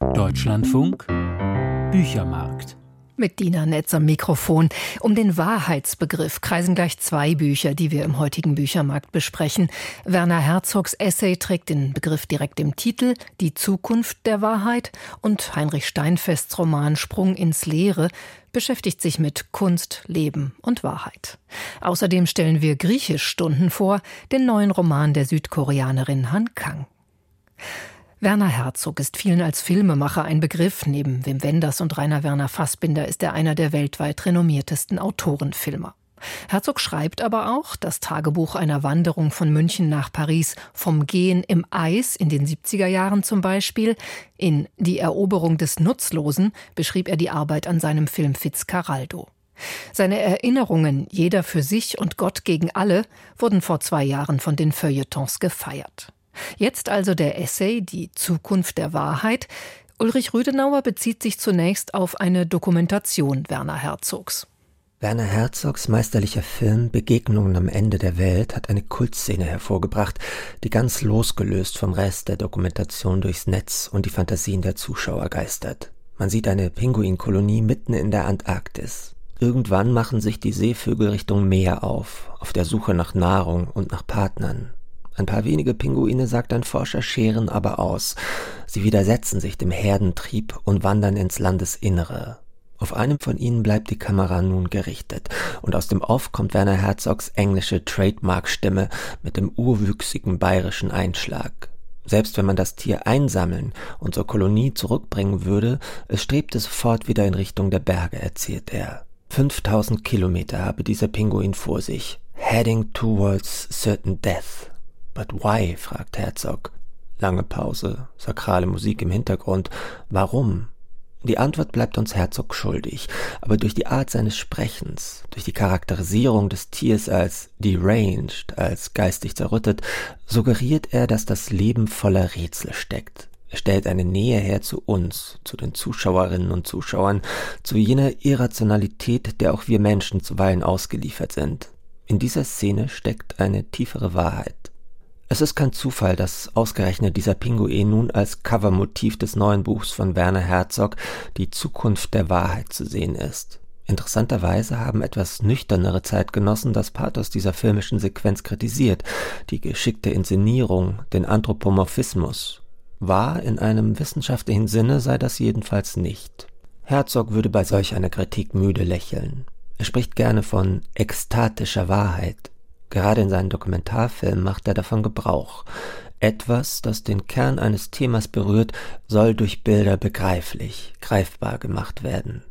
Deutschlandfunk Büchermarkt mit Dina Netz am Mikrofon. Um den Wahrheitsbegriff kreisen gleich zwei Bücher, die wir im heutigen Büchermarkt besprechen. Werner Herzogs Essay trägt den Begriff direkt im Titel Die Zukunft der Wahrheit und Heinrich Steinfests Roman Sprung ins Leere beschäftigt sich mit Kunst, Leben und Wahrheit. Außerdem stellen wir Griechischstunden vor, den neuen Roman der Südkoreanerin Han Kang. Werner Herzog ist vielen als Filmemacher ein Begriff. Neben Wim Wenders und Rainer Werner Fassbinder ist er einer der weltweit renommiertesten Autorenfilmer. Herzog schreibt aber auch das Tagebuch einer Wanderung von München nach Paris, vom Gehen im Eis in den 70er Jahren zum Beispiel. In Die Eroberung des Nutzlosen beschrieb er die Arbeit an seinem Film Fitzcarraldo. Seine Erinnerungen, jeder für sich und Gott gegen alle, wurden vor zwei Jahren von den Feuilletons gefeiert. Jetzt also der Essay Die Zukunft der Wahrheit. Ulrich Rüdenauer bezieht sich zunächst auf eine Dokumentation Werner Herzogs. Werner Herzogs meisterlicher Film Begegnungen am Ende der Welt hat eine Kultszene hervorgebracht, die ganz losgelöst vom Rest der Dokumentation durchs Netz und die Fantasien der Zuschauer geistert. Man sieht eine Pinguinkolonie mitten in der Antarktis. Irgendwann machen sich die Seevögel Richtung Meer auf, auf der Suche nach Nahrung und nach Partnern. Ein paar wenige Pinguine, sagt ein Forscher, scheren aber aus. Sie widersetzen sich dem Herdentrieb und wandern ins Landesinnere. Auf einem von ihnen bleibt die Kamera nun gerichtet, und aus dem Off kommt Werner Herzogs englische Trademark-Stimme mit dem urwüchsigen bayerischen Einschlag. Selbst wenn man das Tier einsammeln und zur Kolonie zurückbringen würde, es strebte sofort wieder in Richtung der Berge, erzählt er. 5000 Kilometer habe dieser Pinguin vor sich. Heading towards certain death. But why? fragt Herzog. Lange Pause, sakrale Musik im Hintergrund. Warum? Die Antwort bleibt uns Herzog schuldig, aber durch die Art seines Sprechens, durch die Charakterisierung des Tiers als deranged, als geistig zerrüttet, suggeriert er, dass das Leben voller Rätsel steckt. Er stellt eine Nähe her zu uns, zu den Zuschauerinnen und Zuschauern, zu jener Irrationalität, der auch wir Menschen zuweilen ausgeliefert sind. In dieser Szene steckt eine tiefere Wahrheit. Es ist kein Zufall, dass ausgerechnet dieser Pinguin nun als Covermotiv des neuen Buchs von Werner Herzog Die Zukunft der Wahrheit zu sehen ist. Interessanterweise haben etwas nüchternere Zeitgenossen das Pathos dieser filmischen Sequenz kritisiert, die geschickte Inszenierung, den Anthropomorphismus. Wahr in einem wissenschaftlichen Sinne sei das jedenfalls nicht. Herzog würde bei solch einer Kritik müde lächeln. Er spricht gerne von ekstatischer Wahrheit. Gerade in seinen Dokumentarfilmen macht er davon Gebrauch. Etwas, das den Kern eines Themas berührt, soll durch Bilder begreiflich, greifbar gemacht werden.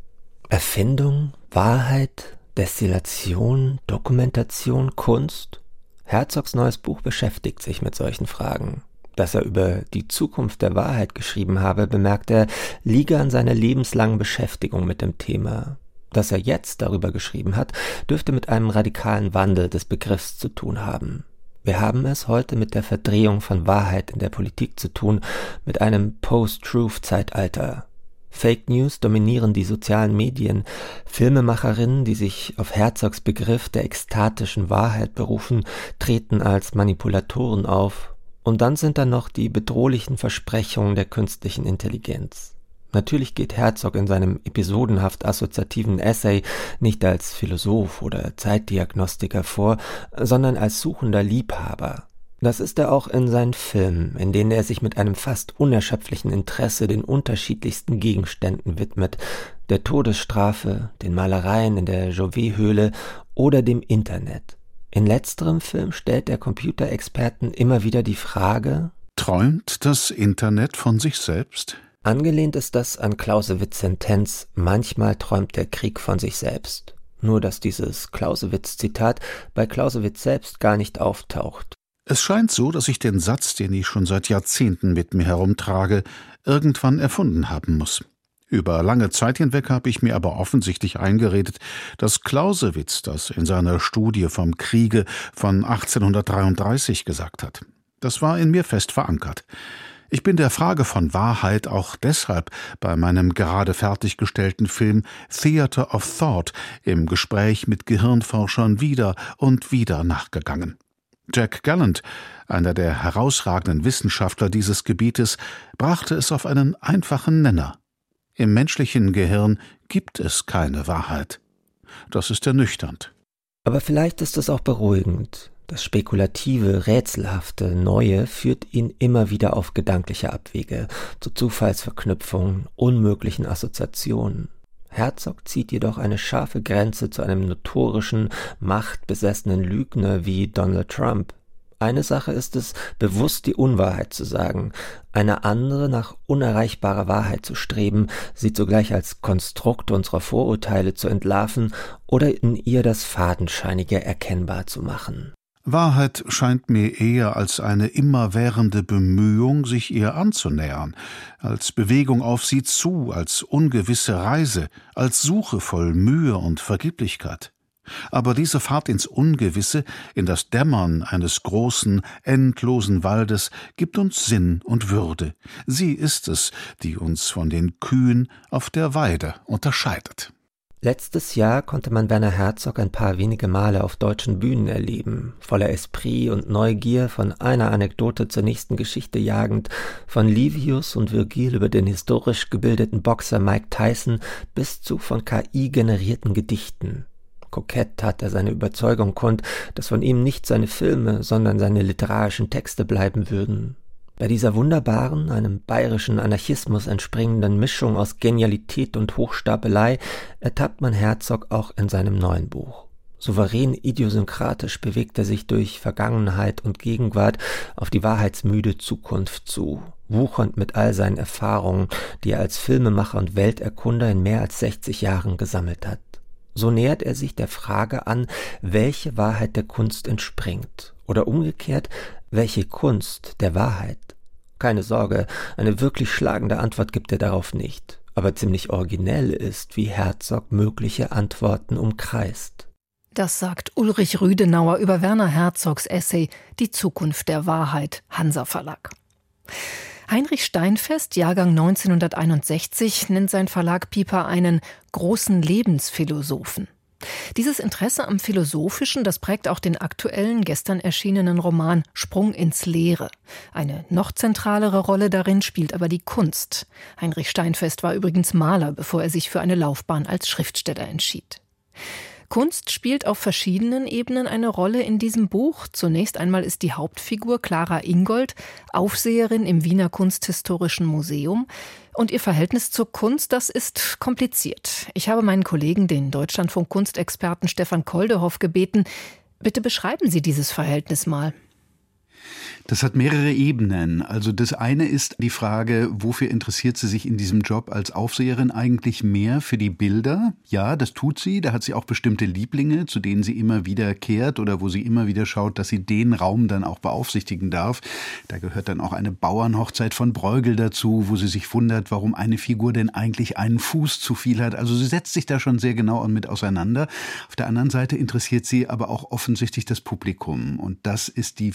Erfindung, Wahrheit, Destillation, Dokumentation, Kunst? Herzogs neues Buch beschäftigt sich mit solchen Fragen. Dass er über die Zukunft der Wahrheit geschrieben habe, bemerkt er, liege an seiner lebenslangen Beschäftigung mit dem Thema. Dass er jetzt darüber geschrieben hat, dürfte mit einem radikalen Wandel des Begriffs zu tun haben. Wir haben es heute mit der Verdrehung von Wahrheit in der Politik zu tun, mit einem Post-Truth-Zeitalter. Fake News dominieren die sozialen Medien. Filmemacherinnen, die sich auf Herzogs Begriff der ekstatischen Wahrheit berufen, treten als Manipulatoren auf. Und dann sind da noch die bedrohlichen Versprechungen der künstlichen Intelligenz. Natürlich geht Herzog in seinem episodenhaft assoziativen Essay nicht als Philosoph oder Zeitdiagnostiker vor, sondern als suchender Liebhaber. Das ist er auch in seinen Filmen, in denen er sich mit einem fast unerschöpflichen Interesse den unterschiedlichsten Gegenständen widmet, der Todesstrafe, den Malereien in der Jouvet-Höhle oder dem Internet. In letzterem Film stellt der Computerexperten immer wieder die Frage Träumt das Internet von sich selbst? Angelehnt ist das an Clausewitz' Sentenz Manchmal träumt der Krieg von sich selbst. Nur dass dieses Clausewitz-Zitat bei Clausewitz selbst gar nicht auftaucht. Es scheint so, dass ich den Satz, den ich schon seit Jahrzehnten mit mir herumtrage, irgendwann erfunden haben muss. Über lange Zeit hinweg habe ich mir aber offensichtlich eingeredet, dass Clausewitz das in seiner Studie vom Kriege von 1833 gesagt hat. Das war in mir fest verankert. Ich bin der Frage von Wahrheit auch deshalb bei meinem gerade fertiggestellten Film Theater of Thought im Gespräch mit Gehirnforschern wieder und wieder nachgegangen. Jack Gallant, einer der herausragenden Wissenschaftler dieses Gebietes, brachte es auf einen einfachen Nenner. Im menschlichen Gehirn gibt es keine Wahrheit. Das ist ernüchternd. Aber vielleicht ist es auch beruhigend. Das spekulative, rätselhafte, Neue führt ihn immer wieder auf gedankliche Abwege, zu Zufallsverknüpfungen, unmöglichen Assoziationen. Herzog zieht jedoch eine scharfe Grenze zu einem notorischen, machtbesessenen Lügner wie Donald Trump. Eine Sache ist es, bewusst die Unwahrheit zu sagen, eine andere nach unerreichbarer Wahrheit zu streben, sie zugleich als Konstrukt unserer Vorurteile zu entlarven oder in ihr das Fadenscheinige erkennbar zu machen. Wahrheit scheint mir eher als eine immerwährende Bemühung, sich ihr anzunähern, als Bewegung auf sie zu, als ungewisse Reise, als Suche voll Mühe und Vergeblichkeit. Aber diese Fahrt ins Ungewisse, in das Dämmern eines großen, endlosen Waldes, gibt uns Sinn und Würde. Sie ist es, die uns von den Kühen auf der Weide unterscheidet. Letztes Jahr konnte man Werner Herzog ein paar wenige Male auf deutschen Bühnen erleben, voller Esprit und Neugier, von einer Anekdote zur nächsten Geschichte jagend, von Livius und Virgil über den historisch gebildeten Boxer Mike Tyson bis zu von KI generierten Gedichten. Kokett tat er seine Überzeugung kund, dass von ihm nicht seine Filme, sondern seine literarischen Texte bleiben würden. Bei dieser wunderbaren, einem bayerischen Anarchismus entspringenden Mischung aus Genialität und Hochstapelei ertappt man Herzog auch in seinem neuen Buch. Souverän idiosynkratisch bewegt er sich durch Vergangenheit und Gegenwart auf die wahrheitsmüde Zukunft zu, wuchernd mit all seinen Erfahrungen, die er als Filmemacher und Welterkunder in mehr als 60 Jahren gesammelt hat. So nähert er sich der Frage an, welche Wahrheit der Kunst entspringt, oder umgekehrt, welche Kunst der Wahrheit? Keine Sorge, eine wirklich schlagende Antwort gibt er darauf nicht, aber ziemlich originell ist, wie Herzog mögliche Antworten umkreist. Das sagt Ulrich Rüdenauer über Werner Herzogs Essay Die Zukunft der Wahrheit, Hansa Verlag. Heinrich Steinfest, Jahrgang 1961, nennt sein Verlag Pieper einen großen Lebensphilosophen. Dieses Interesse am Philosophischen, das prägt auch den aktuellen, gestern erschienenen Roman Sprung ins Leere. Eine noch zentralere Rolle darin spielt aber die Kunst. Heinrich Steinfest war übrigens Maler, bevor er sich für eine Laufbahn als Schriftsteller entschied. Kunst spielt auf verschiedenen Ebenen eine Rolle in diesem Buch. Zunächst einmal ist die Hauptfigur Clara Ingold Aufseherin im Wiener Kunsthistorischen Museum. Und ihr Verhältnis zur Kunst, das ist kompliziert. Ich habe meinen Kollegen, den Deutschlandfunk Kunstexperten Stefan Koldehoff, gebeten, bitte beschreiben Sie dieses Verhältnis mal. Das hat mehrere Ebenen. Also das eine ist die Frage, wofür interessiert sie sich in diesem Job als Aufseherin eigentlich mehr für die Bilder? Ja, das tut sie. Da hat sie auch bestimmte Lieblinge, zu denen sie immer wieder kehrt oder wo sie immer wieder schaut, dass sie den Raum dann auch beaufsichtigen darf. Da gehört dann auch eine Bauernhochzeit von Bruegel dazu, wo sie sich wundert, warum eine Figur denn eigentlich einen Fuß zu viel hat. Also sie setzt sich da schon sehr genau mit auseinander. Auf der anderen Seite interessiert sie aber auch offensichtlich das Publikum. Und das ist die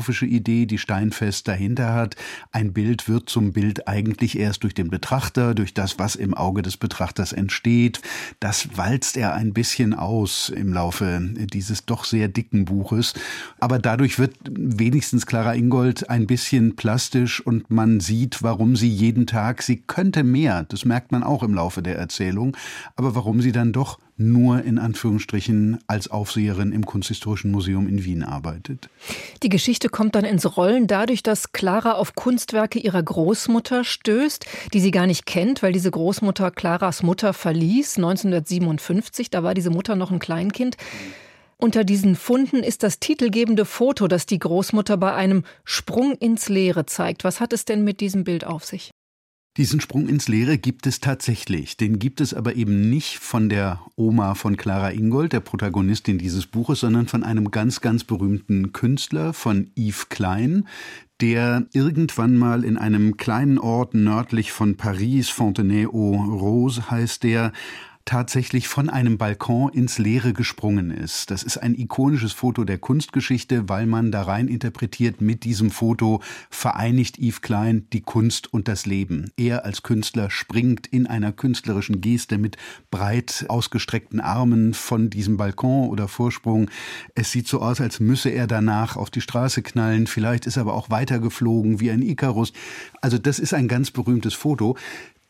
philosophische Idee, Idee, die Steinfest dahinter hat. Ein Bild wird zum Bild eigentlich erst durch den Betrachter, durch das, was im Auge des Betrachters entsteht. Das walzt er ein bisschen aus im Laufe dieses doch sehr dicken Buches. Aber dadurch wird wenigstens Clara Ingold ein bisschen plastisch und man sieht, warum sie jeden Tag, sie könnte mehr, das merkt man auch im Laufe der Erzählung, aber warum sie dann doch nur in Anführungsstrichen als Aufseherin im Kunsthistorischen Museum in Wien arbeitet. Die Geschichte kommt dann ins Rollen dadurch, dass Clara auf Kunstwerke ihrer Großmutter stößt, die sie gar nicht kennt, weil diese Großmutter Claras Mutter verließ 1957. Da war diese Mutter noch ein Kleinkind. Unter diesen Funden ist das titelgebende Foto, das die Großmutter bei einem Sprung ins Leere zeigt. Was hat es denn mit diesem Bild auf sich? Diesen Sprung ins Leere gibt es tatsächlich. Den gibt es aber eben nicht von der Oma von Clara Ingold, der Protagonistin dieses Buches, sondern von einem ganz, ganz berühmten Künstler, von Yves Klein, der irgendwann mal in einem kleinen Ort nördlich von Paris, Fontenay-aux-Roses heißt der, tatsächlich von einem Balkon ins Leere gesprungen ist. Das ist ein ikonisches Foto der Kunstgeschichte, weil man da rein interpretiert, mit diesem Foto vereinigt Yves Klein die Kunst und das Leben. Er als Künstler springt in einer künstlerischen Geste mit breit ausgestreckten Armen von diesem Balkon oder Vorsprung. Es sieht so aus, als müsse er danach auf die Straße knallen. Vielleicht ist er aber auch weitergeflogen wie ein Ikarus. Also das ist ein ganz berühmtes Foto.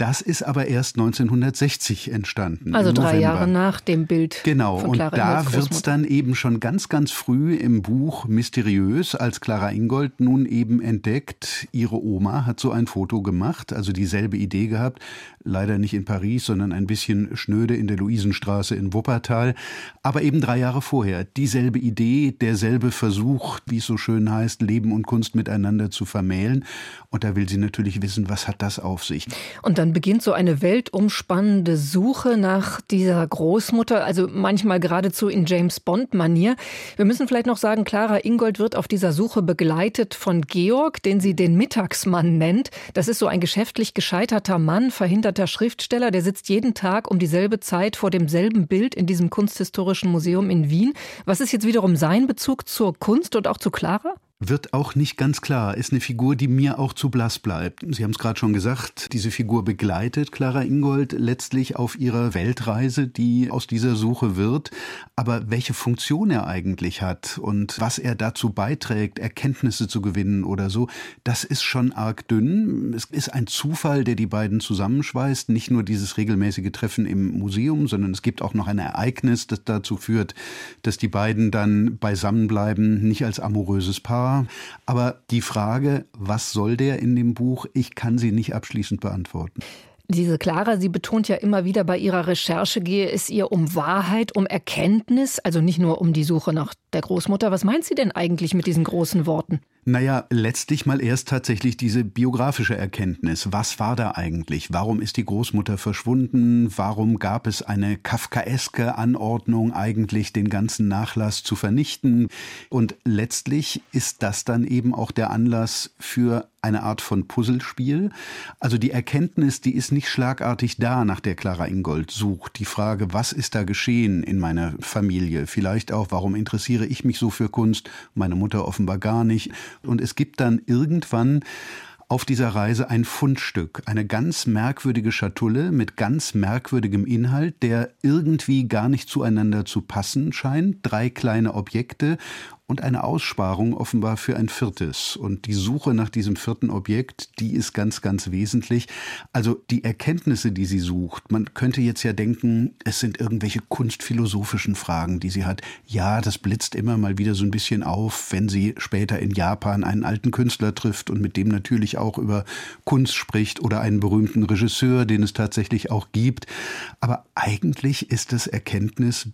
Das ist aber erst 1960 entstanden. Also drei Jahre nach dem Bild. Genau, von Clara und da wird es dann eben schon ganz, ganz früh im Buch mysteriös, als Clara Ingold nun eben entdeckt, ihre Oma hat so ein Foto gemacht, also dieselbe Idee gehabt, leider nicht in Paris, sondern ein bisschen schnöde in der Luisenstraße in Wuppertal, aber eben drei Jahre vorher. Dieselbe Idee, derselbe Versuch, wie es so schön heißt, Leben und Kunst miteinander zu vermählen. Und da will sie natürlich wissen, was hat das auf sich. Und dann beginnt so eine weltumspannende Suche nach dieser Großmutter, also manchmal geradezu in James Bond-Manier. Wir müssen vielleicht noch sagen, Clara Ingold wird auf dieser Suche begleitet von Georg, den sie den Mittagsmann nennt. Das ist so ein geschäftlich gescheiterter Mann, verhinderter Schriftsteller, der sitzt jeden Tag um dieselbe Zeit vor demselben Bild in diesem Kunsthistorischen Museum in Wien. Was ist jetzt wiederum sein Bezug zur Kunst und auch zu Clara? Wird auch nicht ganz klar. Ist eine Figur, die mir auch zu blass bleibt. Sie haben es gerade schon gesagt, diese Figur begleitet Clara Ingold letztlich auf ihrer Weltreise, die aus dieser Suche wird. Aber welche Funktion er eigentlich hat und was er dazu beiträgt, Erkenntnisse zu gewinnen oder so, das ist schon arg dünn. Es ist ein Zufall, der die beiden zusammenschweißt. Nicht nur dieses regelmäßige Treffen im Museum, sondern es gibt auch noch ein Ereignis, das dazu führt, dass die beiden dann beisammenbleiben, nicht als amoröses Paar, war. Aber die Frage, was soll der in dem Buch, ich kann sie nicht abschließend beantworten. Diese Clara, sie betont ja immer wieder bei ihrer Recherche, gehe es ihr um Wahrheit, um Erkenntnis, also nicht nur um die Suche nach der Großmutter. Was meint sie denn eigentlich mit diesen großen Worten? Naja, letztlich mal erst tatsächlich diese biografische Erkenntnis. Was war da eigentlich? Warum ist die Großmutter verschwunden? Warum gab es eine kafkaeske Anordnung, eigentlich den ganzen Nachlass zu vernichten? Und letztlich ist das dann eben auch der Anlass für eine Art von Puzzlespiel. Also die Erkenntnis, die ist nicht schlagartig da, nach der Clara Ingold sucht. Die Frage, was ist da geschehen in meiner Familie? Vielleicht auch, warum interessiere ich mich so für Kunst? Meine Mutter offenbar gar nicht. Und es gibt dann irgendwann auf dieser Reise ein Fundstück, eine ganz merkwürdige Schatulle mit ganz merkwürdigem Inhalt, der irgendwie gar nicht zueinander zu passen scheint. Drei kleine Objekte und eine Aussparung offenbar für ein viertes. Und die Suche nach diesem vierten Objekt, die ist ganz, ganz wesentlich. Also die Erkenntnisse, die sie sucht, man könnte jetzt ja denken, es sind irgendwelche kunstphilosophischen Fragen, die sie hat. Ja, das blitzt immer mal wieder so ein bisschen auf, wenn sie später in Japan einen alten Künstler trifft und mit dem natürlich auch über Kunst spricht oder einen berühmten Regisseur, den es tatsächlich auch gibt. Aber eigentlich ist das Erkenntnis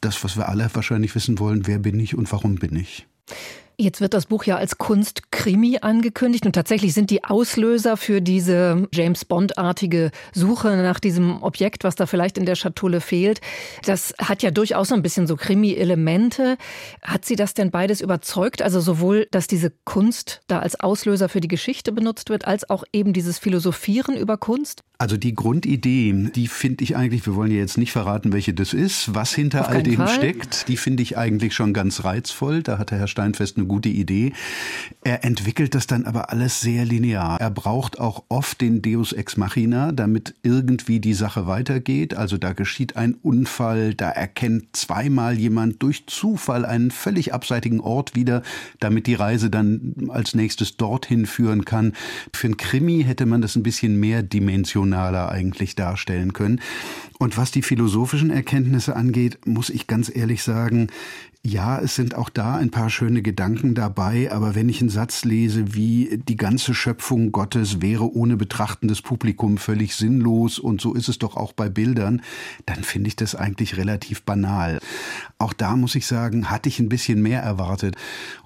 das, was wir alle wahrscheinlich wissen wollen, wer bin ich und warum bin ich. Jetzt wird das Buch ja als Kunstkrimi angekündigt und tatsächlich sind die Auslöser für diese James Bond-artige Suche nach diesem Objekt, was da vielleicht in der Schatulle fehlt, das hat ja durchaus so ein bisschen so Krimi-Elemente. Hat Sie das denn beides überzeugt? Also sowohl, dass diese Kunst da als Auslöser für die Geschichte benutzt wird, als auch eben dieses Philosophieren über Kunst? Also die Grundidee, die finde ich eigentlich, wir wollen ja jetzt nicht verraten, welche das ist, was hinter all dem Fall. steckt, die finde ich eigentlich schon ganz reizvoll. Da hat der Herr Steinfest eine gute Idee. Er entwickelt das dann aber alles sehr linear. Er braucht auch oft den Deus ex machina, damit irgendwie die Sache weitergeht. Also da geschieht ein Unfall, da erkennt zweimal jemand durch Zufall einen völlig abseitigen Ort wieder, damit die Reise dann als nächstes dorthin führen kann. Für ein Krimi hätte man das ein bisschen mehr Dimension rationaler eigentlich darstellen können. Und was die philosophischen Erkenntnisse angeht, muss ich ganz ehrlich sagen, ja, es sind auch da ein paar schöne Gedanken dabei, aber wenn ich einen Satz lese wie die ganze Schöpfung Gottes wäre ohne betrachtendes Publikum völlig sinnlos und so ist es doch auch bei Bildern, dann finde ich das eigentlich relativ banal. Auch da muss ich sagen, hatte ich ein bisschen mehr erwartet.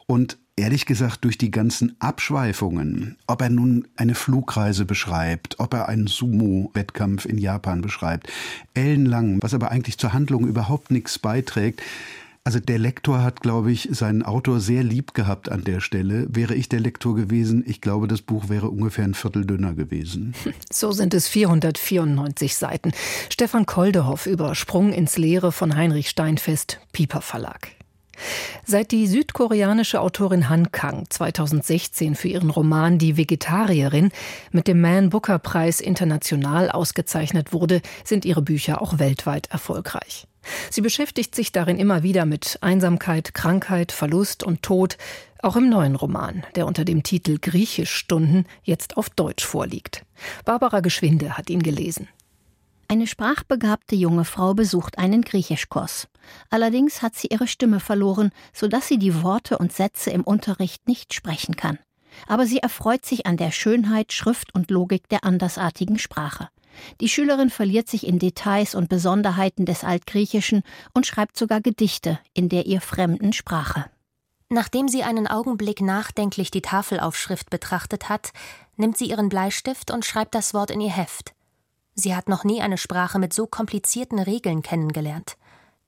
Und ehrlich gesagt durch die ganzen Abschweifungen, ob er nun eine Flugreise beschreibt, ob er einen Sumo-Wettkampf in Japan beschreibt, ellenlang, was aber eigentlich zur Handlung überhaupt nichts beiträgt, Also der Lektor hat, glaube ich, seinen Autor sehr lieb gehabt an der Stelle. Wäre ich der Lektor gewesen, ich glaube, das Buch wäre ungefähr ein Viertel dünner gewesen. So sind es 494 Seiten. Stefan Koldehoff über Sprung ins Leere von Heinrich Steinfest, Piper Verlag. Seit die südkoreanische Autorin Han Kang 2016 für ihren Roman Die Vegetarierin mit dem Man Booker Preis international ausgezeichnet wurde, sind ihre Bücher auch weltweit erfolgreich. Sie beschäftigt sich darin immer wieder mit Einsamkeit, Krankheit, Verlust und Tod, auch im neuen Roman, der unter dem Titel Griechischstunden jetzt auf Deutsch vorliegt. Barbara Geschwinde hat ihn gelesen. Eine sprachbegabte junge Frau besucht einen Griechischkurs. Allerdings hat sie ihre Stimme verloren, sodass sie die Worte und Sätze im Unterricht nicht sprechen kann. Aber sie erfreut sich an der Schönheit, Schrift und Logik der andersartigen Sprache. Die Schülerin verliert sich in Details und Besonderheiten des Altgriechischen und schreibt sogar Gedichte in der ihr fremden Sprache. Nachdem sie einen Augenblick nachdenklich die Tafelaufschrift betrachtet hat, nimmt sie ihren Bleistift und schreibt das Wort in ihr Heft. Sie hat noch nie eine Sprache mit so komplizierten Regeln kennengelernt.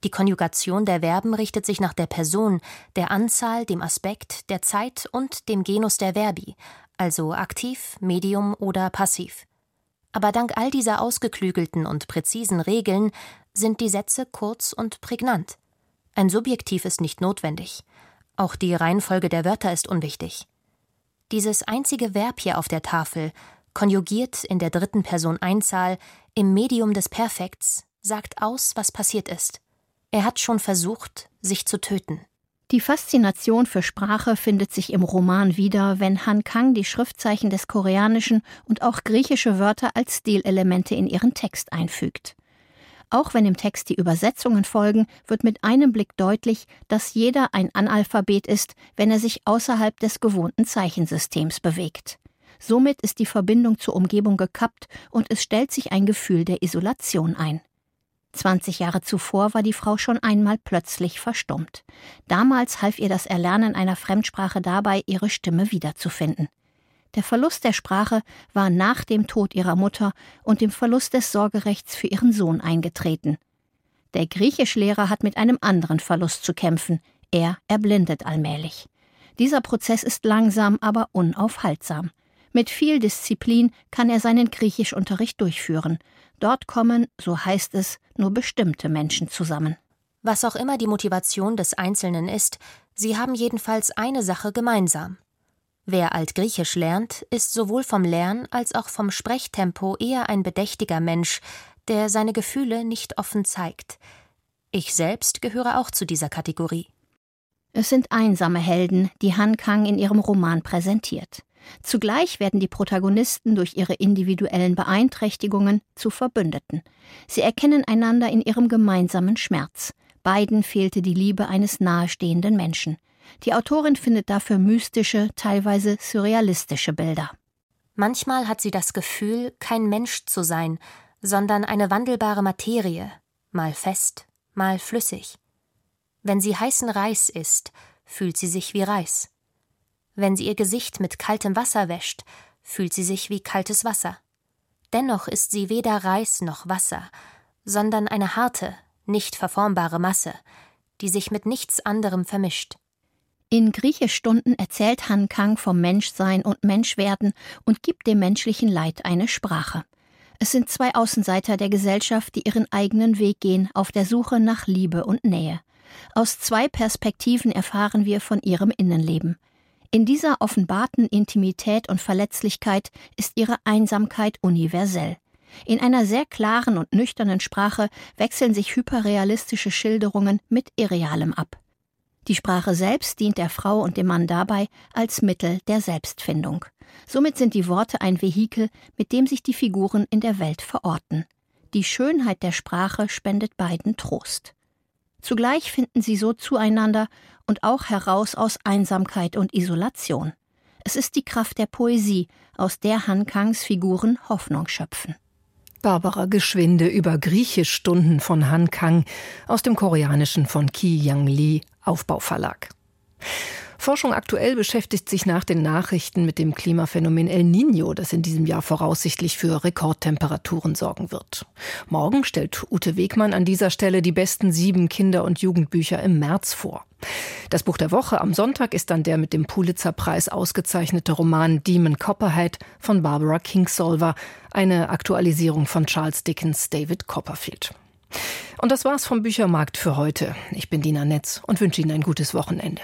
Die Konjugation der Verben richtet sich nach der Person, der Anzahl, dem Aspekt, der Zeit und dem Genus der Verbi, also aktiv, medium oder passiv. Aber dank all dieser ausgeklügelten und präzisen Regeln sind die Sätze kurz und prägnant. Ein Subjektiv ist nicht notwendig. Auch die Reihenfolge der Wörter ist unwichtig. Dieses einzige Verb hier auf der Tafel konjugiert in der dritten Person Einzahl im Medium des Perfekts, sagt aus, was passiert ist. Er hat schon versucht, sich zu töten. Die Faszination für Sprache findet sich im Roman wieder, wenn Han Kang die Schriftzeichen des Koreanischen und auch griechische Wörter als Stilelemente in ihren Text einfügt. Auch wenn im Text die Übersetzungen folgen, wird mit einem Blick deutlich, dass jeder ein Analphabet ist, wenn er sich außerhalb des gewohnten Zeichensystems bewegt. Somit ist die Verbindung zur Umgebung gekappt und es stellt sich ein Gefühl der Isolation ein. 20 Jahre zuvor war die Frau schon einmal plötzlich verstummt. Damals half ihr das Erlernen einer Fremdsprache dabei, ihre Stimme wiederzufinden. Der Verlust der Sprache war nach dem Tod ihrer Mutter und dem Verlust des Sorgerechts für ihren Sohn eingetreten. Der Griechischlehrer hat mit einem anderen Verlust zu kämpfen. Er erblindet allmählich. Dieser Prozess ist langsam, aber unaufhaltsam. Mit viel Disziplin kann er seinen Griechischunterricht durchführen. Dort kommen, so heißt es, nur bestimmte Menschen zusammen. Was auch immer die Motivation des Einzelnen ist, sie haben jedenfalls eine Sache gemeinsam. Wer Altgriechisch lernt, ist sowohl vom Lern als auch vom Sprechtempo eher ein bedächtiger Mensch, der seine Gefühle nicht offen zeigt. Ich selbst gehöre auch zu dieser Kategorie. Es sind einsame Helden, die Han Kang in ihrem Roman präsentiert. Zugleich werden die Protagonisten durch ihre individuellen Beeinträchtigungen zu Verbündeten. Sie erkennen einander in ihrem gemeinsamen Schmerz. Beiden fehlte die Liebe eines nahestehenden Menschen. Die Autorin findet dafür mystische, teilweise surrealistische Bilder. Manchmal hat sie das Gefühl, kein Mensch zu sein, sondern eine wandelbare Materie, mal fest, mal flüssig. Wenn sie heißen Reis isst, fühlt sie sich wie Reis. Wenn sie ihr Gesicht mit kaltem Wasser wäscht, fühlt sie sich wie kaltes Wasser. Dennoch ist sie weder Reis noch Wasser, sondern eine harte, nicht verformbare Masse, die sich mit nichts anderem vermischt. In Griechischstunden erzählt Han Kang vom Menschsein und Menschwerden und gibt dem menschlichen Leid eine Sprache. Es sind zwei Außenseiter der Gesellschaft, die ihren eigenen Weg gehen auf der Suche nach Liebe und Nähe. Aus zwei Perspektiven erfahren wir von ihrem Innenleben. In dieser offenbarten Intimität und Verletzlichkeit ist ihre Einsamkeit universell. In einer sehr klaren und nüchternen Sprache wechseln sich hyperrealistische Schilderungen mit Irrealem ab. Die Sprache selbst dient der Frau und dem Mann dabei als Mittel der Selbstfindung. Somit sind die Worte ein Vehikel, mit dem sich die Figuren in der Welt verorten. Die Schönheit der Sprache spendet beiden Trost. Zugleich finden sie so zueinander und auch heraus aus Einsamkeit und Isolation. Es ist die Kraft der Poesie, aus der Han Kangs Figuren Hoffnung schöpfen. Barbara Geschwinde über Griechischstunden von Han Kang aus dem Koreanischen von Ki Yang Lee Aufbauverlag. Forschung aktuell beschäftigt sich nach den Nachrichten mit dem Klimaphänomen El Niño, das in diesem Jahr voraussichtlich für Rekordtemperaturen sorgen wird. Morgen stellt Ute Wegmann an dieser Stelle die besten sieben Kinder- und Jugendbücher im März vor. Das Buch der Woche am Sonntag ist dann der mit dem Pulitzerpreis ausgezeichnete Roman Demon Copperhead von Barbara Kingsolver, eine Aktualisierung von Charles Dickens David Copperfield. Und das war's vom Büchermarkt für heute. Ich bin Dina Netz und wünsche Ihnen ein gutes Wochenende.